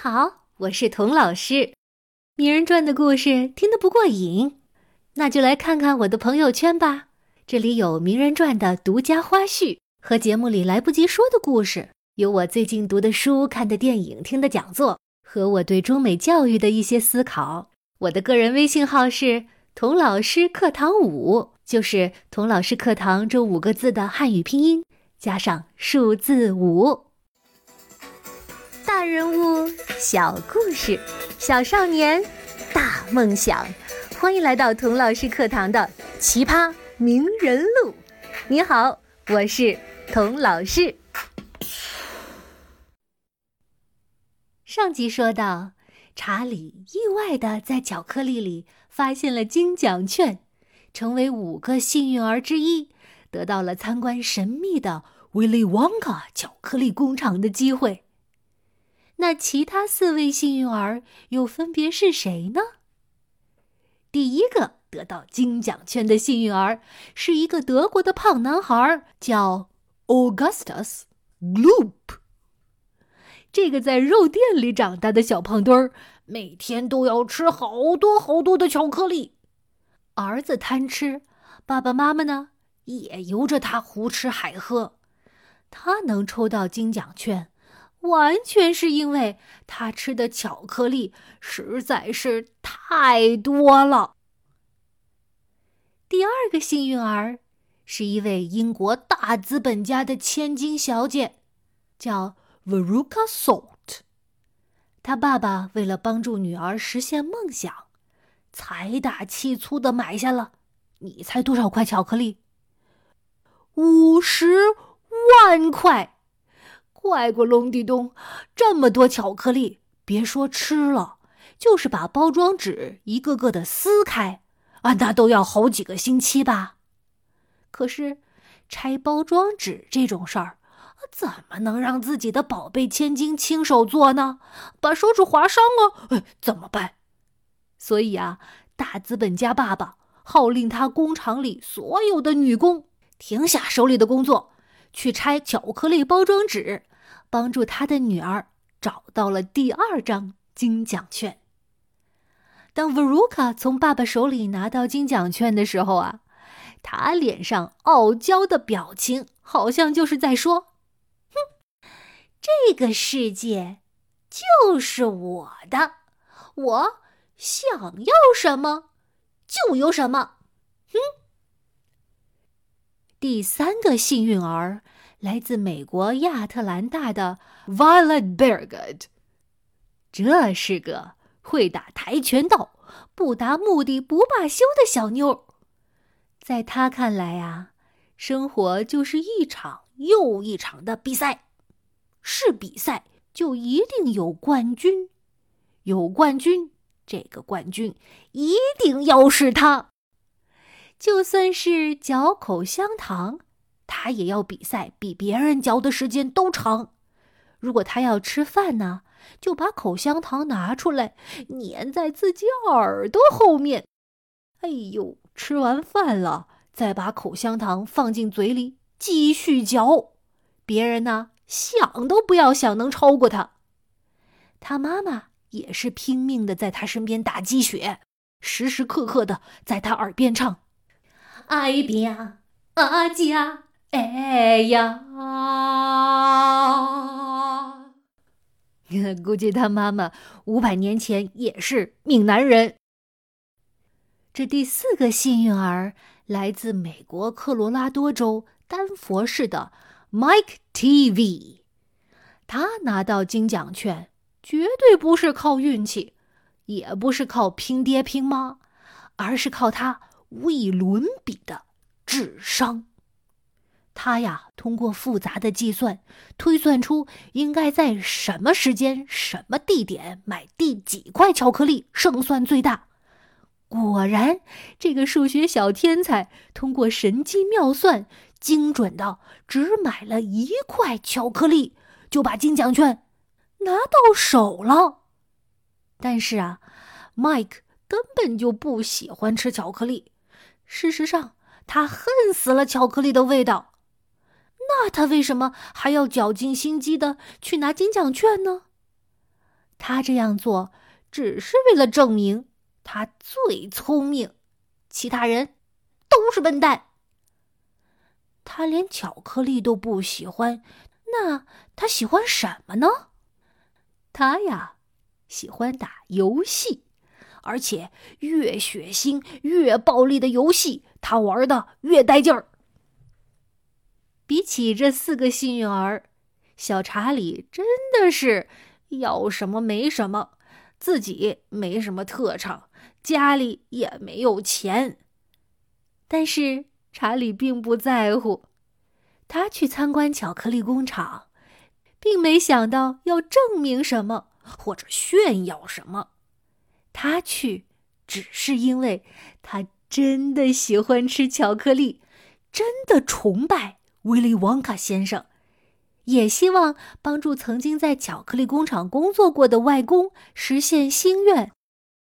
好，我是童老师。名人传的故事听得不过瘾，那就来看看我的朋友圈吧。这里有名人传的独家花絮和节目里来不及说的故事，有我最近读的书、看的电影、听的讲座，和我对中美教育的一些思考。我的个人微信号是童老师课堂五，就是童老师课堂这五个字的汉语拼音加上数字五。人物，小故事，小少年，大梦想。欢迎来到童老师课堂的奇葩名人录。你好，我是童老师。上集说到，查理意外的在巧克力里发现了金奖券，成为五个幸运儿之一，得到了参观神秘的威利旺卡巧克力工厂的机会。那其他四位幸运儿又分别是谁呢？第一个得到金奖券的幸运儿是一个德国的胖男孩，叫 Augustus Gloop。这个在肉店里长大的小胖墩儿，每天都要吃好多好多的巧克力。儿子贪吃，爸爸妈妈呢也由着他胡吃海喝。他能抽到金奖券。完全是因为他吃的巧克力实在是太多了。第二个幸运儿是一位英国大资本家的千金小姐，叫 Veruca Salt。他爸爸为了帮助女儿实现梦想，财大气粗的买下了，你猜多少块巧克力？五十万块。怪过隆地咚，这么多巧克力，别说吃了，就是把包装纸一个个的撕开，啊，那都要好几个星期吧。可是，拆包装纸这种事儿，怎么能让自己的宝贝千金亲手做呢？把手指划伤了，怎么办？所以啊，大资本家爸爸号令他工厂里所有的女工停下手里的工作。去拆巧克力包装纸，帮助他的女儿找到了第二张金奖券。当 Veruca 从爸爸手里拿到金奖券的时候啊，他脸上傲娇的表情，好像就是在说：“哼，这个世界就是我的，我想要什么就有什么。”哼。第三个幸运儿来自美国亚特兰大的 Violet Bergud，这是个会打跆拳道、不达目的不罢休的小妞。在她看来啊，生活就是一场又一场的比赛，是比赛就一定有冠军，有冠军，这个冠军一定要是他。就算是嚼口香糖，他也要比赛比别人嚼的时间都长。如果他要吃饭呢，就把口香糖拿出来粘在自己耳朵后面。哎呦，吃完饭了，再把口香糖放进嘴里继续嚼。别人呢，想都不要想能超过他。他妈妈也是拼命的在他身边打鸡血，时时刻刻的在他耳边唱。哎边阿家哎呀！估计他妈妈五百年前也是闽南人。这第四个幸运儿来自美国科罗拉多州丹佛市的 Mike TV，他拿到金奖券绝对不是靠运气，也不是靠拼爹拼妈，而是靠他。无以伦比的智商，他呀通过复杂的计算推算出应该在什么时间、什么地点买第几块巧克力胜算最大。果然，这个数学小天才通过神机妙算，精准到只买了一块巧克力就把金奖券拿到手了。但是啊，Mike 根本就不喜欢吃巧克力。事实上，他恨死了巧克力的味道。那他为什么还要绞尽心机的去拿金奖券呢？他这样做只是为了证明他最聪明，其他人都是笨蛋。他连巧克力都不喜欢，那他喜欢什么呢？他呀，喜欢打游戏，而且越血腥、越暴力的游戏，他玩的越带劲儿。比起这四个幸运儿，小查理真的是要什么没什么，自己没什么特长，家里也没有钱。但是。查理并不在乎，他去参观巧克力工厂，并没想到要证明什么或者炫耀什么。他去只是因为他真的喜欢吃巧克力，真的崇拜威利旺卡先生，也希望帮助曾经在巧克力工厂工作过的外公实现心愿，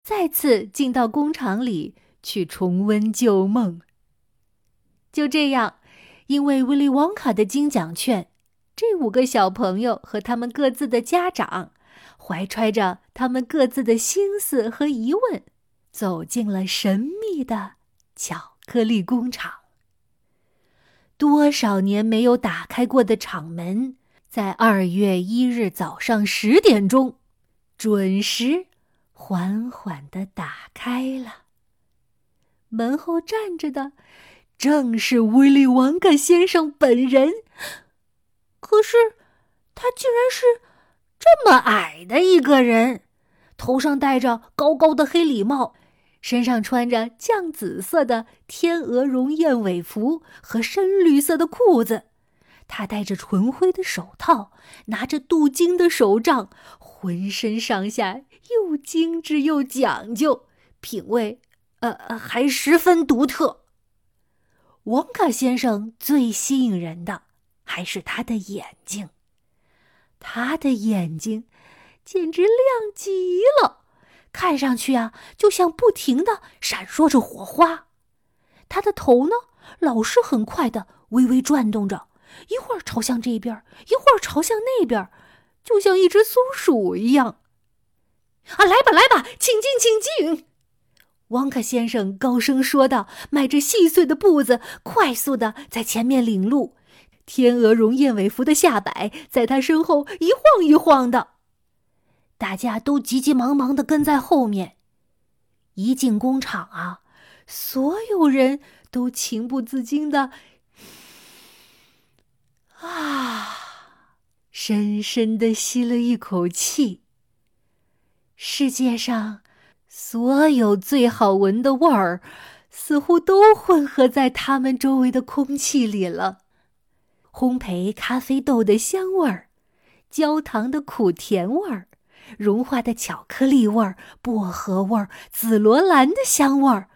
再次进到工厂里去重温旧梦。就这样，因为威利旺卡的金奖券，这五个小朋友和他们各自的家长，怀揣着他们各自的心思和疑问，走进了神秘的巧克力工厂。多少年没有打开过的厂门，在二月一日早上十点钟，准时、缓缓的打开了。门后站着的。正是威利王卡先生本人，可是他竟然是这么矮的一个人，头上戴着高高的黑礼帽，身上穿着酱紫色的天鹅绒燕尾服和深绿色的裤子，他戴着纯灰的手套，拿着镀金的手杖，浑身上下又精致又讲究，品味呃还十分独特。王卡先生最吸引人的还是他的眼睛，他的眼睛简直亮极了，看上去啊，就像不停的闪烁着火花。他的头呢，老是很快的微微转动着，一会儿朝向这边，一会儿朝向那边，就像一只松鼠一样。啊，来吧，来吧，请进，请进。汪克先生高声说道，迈着细碎的步子，快速的在前面领路。天鹅绒燕尾服的下摆在他身后一晃一晃的，大家都急急忙忙的跟在后面。一进工厂啊，所有人都情不自禁的啊，深深的吸了一口气。世界上。所有最好闻的味儿，似乎都混合在他们周围的空气里了。烘焙咖啡豆的香味儿，焦糖的苦甜味儿，融化的巧克力味儿，薄荷味儿，紫罗兰的香味儿，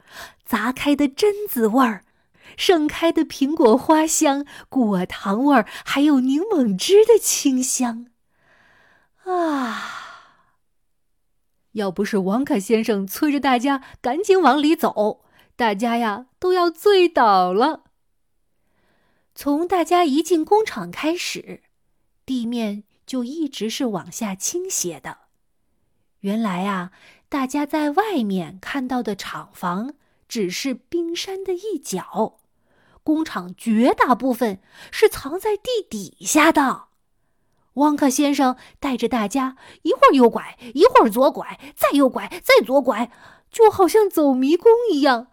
砸开的榛子味儿，盛开的苹果花香，果糖味儿，还有柠檬汁的清香。啊！要不是王卡先生催着大家赶紧往里走，大家呀都要醉倒了。从大家一进工厂开始，地面就一直是往下倾斜的。原来啊，大家在外面看到的厂房只是冰山的一角，工厂绝大部分是藏在地底下的。汪克先生带着大家一会儿右拐，一会儿左拐，再右拐，再左拐，就好像走迷宫一样。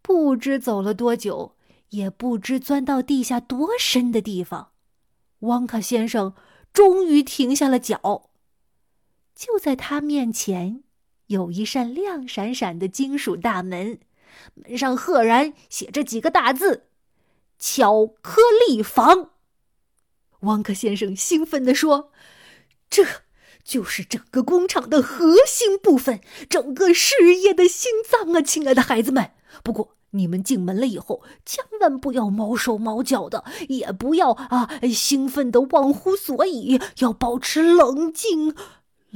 不知走了多久，也不知钻到地下多深的地方。汪克先生终于停下了脚。就在他面前，有一扇亮闪闪的金属大门，门上赫然写着几个大字：“巧克力房。”汪克先生兴奋地说：“这就是整个工厂的核心部分，整个事业的心脏啊，亲爱的孩子们！不过你们进门了以后，千万不要毛手毛脚的，也不要啊兴奋的忘乎所以，要保持冷静，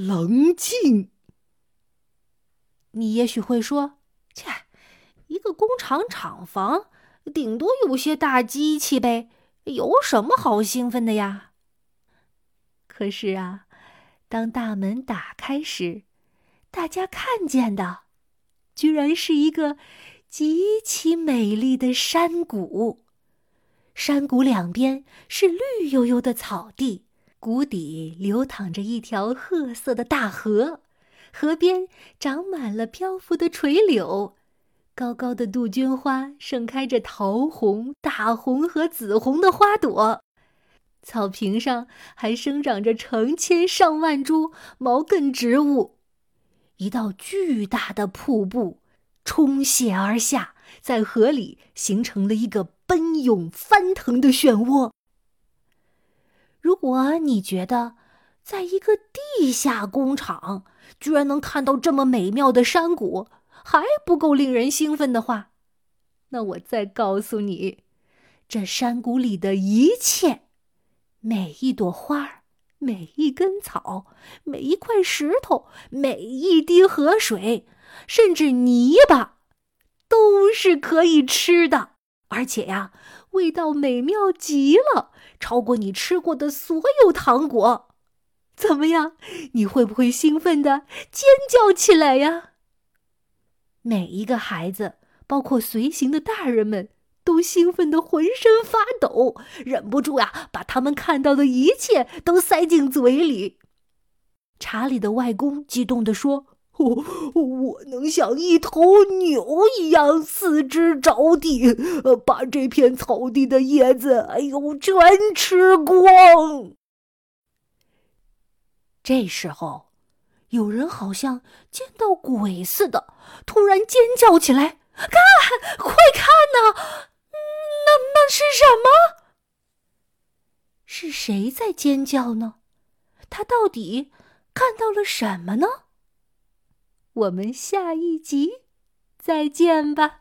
冷静。你也许会说，切，一个工厂厂房，顶多有些大机器呗。”有什么好兴奋的呀？可是啊，当大门打开时，大家看见的，居然是一个极其美丽的山谷。山谷两边是绿油油的草地，谷底流淌着一条褐色的大河，河边长满了漂浮的垂柳，高高的杜鹃花盛开着桃红、大红和紫红的花朵。草坪上还生长着成千上万株毛茛植物，一道巨大的瀑布冲泻而下，在河里形成了一个奔涌翻腾的漩涡。如果你觉得在一个地下工厂居然能看到这么美妙的山谷还不够令人兴奋的话，那我再告诉你，这山谷里的一切。每一朵花儿每一根草，每一块石头，每一滴河水，甚至泥巴，都是可以吃的。而且呀，味道美妙极了，超过你吃过的所有糖果。怎么样？你会不会兴奋的尖叫起来呀？每一个孩子，包括随行的大人们。都兴奋的浑身发抖，忍不住呀，把他们看到的一切都塞进嘴里。查理的外公激动地说：“我我能像一头牛一样四肢着地，呃，把这片草地的叶子，哎呦，全吃光。”这时候，有人好像见到鬼似的，突然尖叫起来：“看，快看呐！”那那是什么？是谁在尖叫呢？他到底看到了什么呢？我们下一集再见吧。